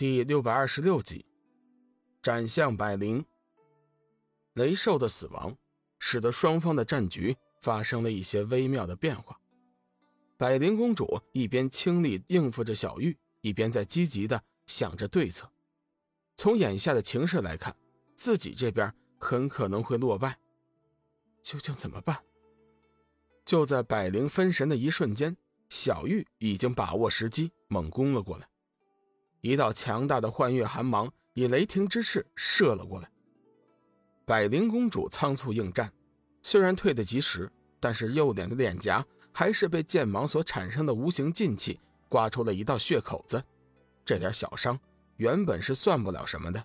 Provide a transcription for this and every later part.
第六百二十六集，斩向百灵。雷兽的死亡，使得双方的战局发生了一些微妙的变化。百灵公主一边倾力应付着小玉，一边在积极的想着对策。从眼下的情势来看，自己这边很可能会落败。究竟怎么办？就在百灵分神的一瞬间，小玉已经把握时机，猛攻了过来。一道强大的幻月寒芒以雷霆之势射了过来。百灵公主仓促应战，虽然退得及时，但是右脸的脸颊还是被剑芒所产生的无形劲气刮出了一道血口子。这点小伤原本是算不了什么的，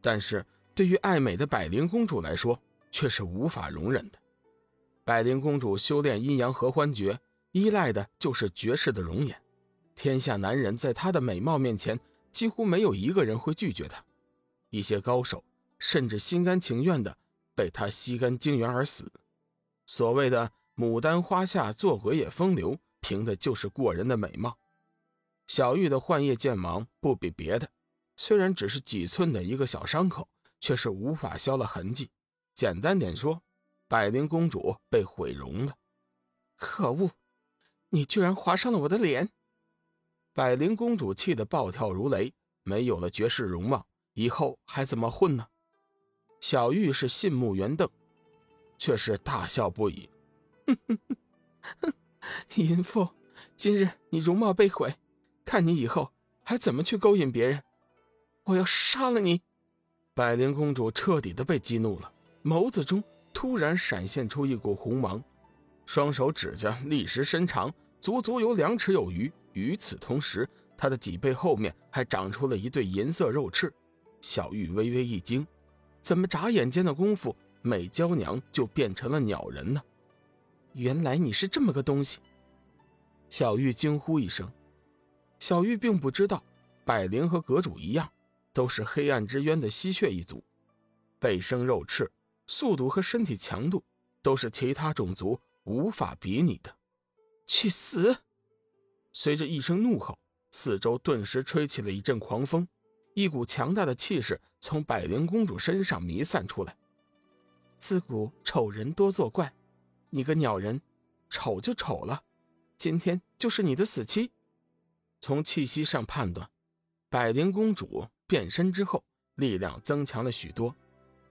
但是对于爱美的百灵公主来说却是无法容忍的。百灵公主修炼阴阳合欢诀，依赖的就是绝世的容颜。天下男人在她的美貌面前，几乎没有一个人会拒绝她。一些高手甚至心甘情愿的被她吸干精元而死。所谓的“牡丹花下做鬼也风流”，凭的就是过人的美貌。小玉的幻夜剑芒不比别的，虽然只是几寸的一个小伤口，却是无法消了痕迹。简单点说，百灵公主被毁容了。可恶，你居然划伤了我的脸！百灵公主气得暴跳如雷，没有了绝世容貌，以后还怎么混呢？小玉是信目圆瞪，却是大笑不已。哼哼哼，淫妇，今日你容貌被毁，看你以后还怎么去勾引别人！我要杀了你！百灵公主彻底的被激怒了，眸子中突然闪现出一股红芒，双手指甲立时伸长，足足有两尺有余。与此同时，他的脊背后面还长出了一对银色肉翅。小玉微微一惊，怎么眨眼间的功夫，美娇娘就变成了鸟人呢？原来你是这么个东西！小玉惊呼一声。小玉并不知道，百灵和阁主一样，都是黑暗之渊的吸血一族，背生肉翅，速度和身体强度都是其他种族无法比拟的。去死！随着一声怒吼，四周顿时吹起了一阵狂风，一股强大的气势从百灵公主身上弥散出来。自古丑人多作怪，你个鸟人，丑就丑了，今天就是你的死期。从气息上判断，百灵公主变身之后力量增强了许多。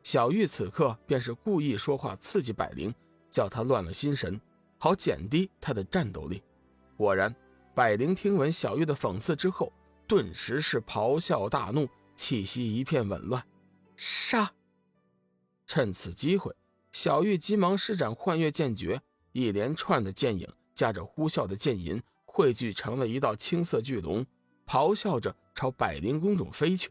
小玉此刻便是故意说话刺激百灵，叫她乱了心神，好减低她的战斗力。果然。百灵听闻小玉的讽刺之后，顿时是咆哮大怒，气息一片紊乱。杀！趁此机会，小玉急忙施展幻月剑诀，一连串的剑影夹着呼啸的剑吟，汇聚成了一道青色巨龙，咆哮着朝百灵公主飞去。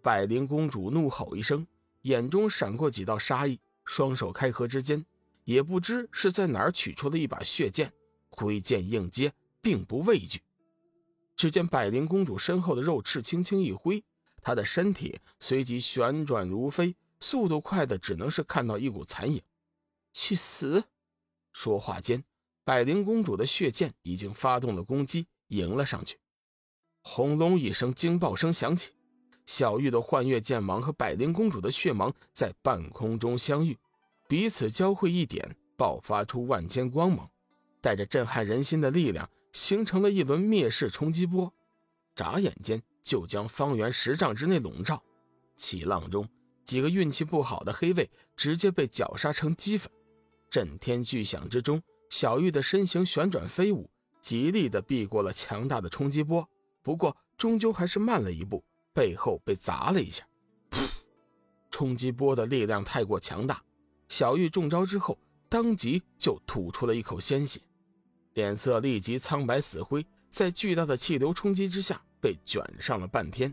百灵公主怒吼一声，眼中闪过几道杀意，双手开合之间，也不知是在哪儿取出了一把血剑，挥剑应接。并不畏惧。只见百灵公主身后的肉翅轻轻一挥，她的身体随即旋转如飞，速度快的只能是看到一股残影。去死！说话间，百灵公主的血剑已经发动了攻击，迎了上去。轰隆一声惊爆声响起，小玉的幻月剑芒和百灵公主的血芒在半空中相遇，彼此交汇一点，爆发出万千光芒，带着震撼人心的力量。形成了一轮灭世冲击波，眨眼间就将方圆十丈之内笼罩。气浪中，几个运气不好的黑卫直接被绞杀成齑粉。震天巨响之中，小玉的身形旋转飞舞，极力的避过了强大的冲击波。不过，终究还是慢了一步，背后被砸了一下。冲击波的力量太过强大，小玉中招之后，当即就吐出了一口鲜血。脸色立即苍白死灰，在巨大的气流冲击之下被卷上了半天。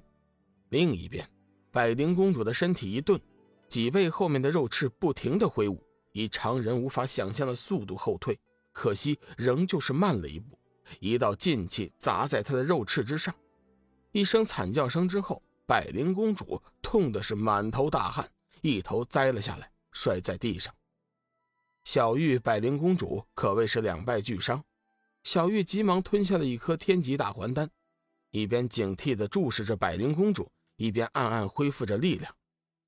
另一边，百灵公主的身体一顿，脊背后面的肉翅不停的挥舞，以常人无法想象的速度后退。可惜仍旧是慢了一步，一道劲气砸在她的肉翅之上。一声惨叫声之后，百灵公主痛的是满头大汗，一头栽了下来，摔在地上。小玉、百灵公主可谓是两败俱伤。小玉急忙吞下了一颗天级大还丹，一边警惕地注视着百灵公主，一边暗暗恢复着力量。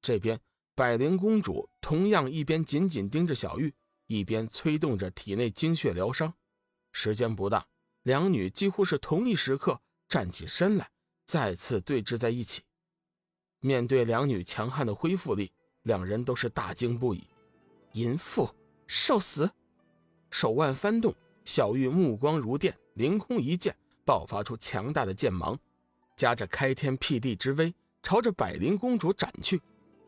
这边，百灵公主同样一边紧紧盯着小玉，一边催动着体内精血疗伤。时间不大，两女几乎是同一时刻站起身来，再次对峙在一起。面对两女强悍的恢复力，两人都是大惊不已。淫妇，受死！手腕翻动，小玉目光如电，凌空一剑，爆发出强大的剑芒，夹着开天辟地之威，朝着百灵公主斩去。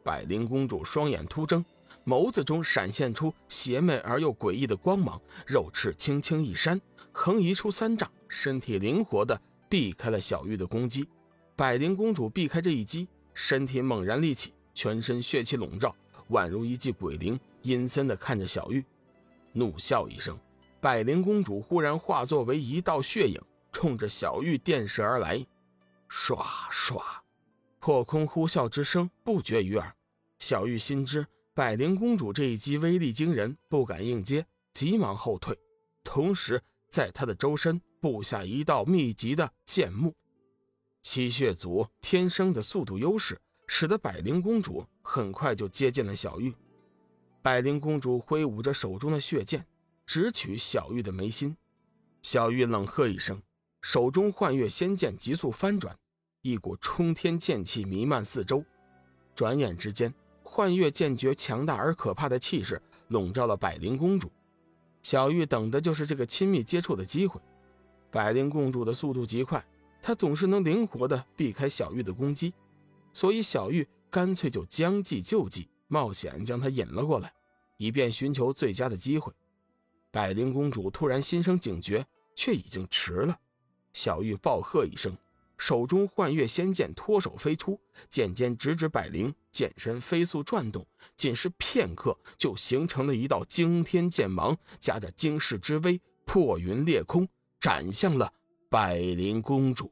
百灵公主双眼突睁，眸子中闪现出邪魅而又诡异的光芒，肉翅轻轻一扇，横移出三丈，身体灵活的避开了小玉的攻击。百灵公主避开这一击，身体猛然立起，全身血气笼罩，宛如一记鬼灵。阴森的看着小玉，怒笑一声，百灵公主忽然化作为一道血影，冲着小玉电射而来。唰唰，破空呼啸之声不绝于耳。小玉心知百灵公主这一击威力惊人，不敢应接，急忙后退。同时，在她的周身布下一道密集的剑幕。吸血族天生的速度优势，使得百灵公主很快就接近了小玉。百灵公主挥舞着手中的血剑，直取小玉的眉心。小玉冷喝一声，手中幻月仙剑急速翻转，一股冲天剑气弥漫四周。转眼之间，幻月剑诀强大而可怕的气势笼罩了百灵公主。小玉等的就是这个亲密接触的机会。百灵公主的速度极快，她总是能灵活地避开小玉的攻击，所以小玉干脆就将计就计。冒险将她引了过来，以便寻求最佳的机会。百灵公主突然心生警觉，却已经迟了。小玉暴喝一声，手中幻月仙剑脱手飞出，剑尖直指百灵，剑身飞速转动，仅是片刻就形成了一道惊天剑芒，夹着惊世之威，破云裂空，斩向了百灵公主。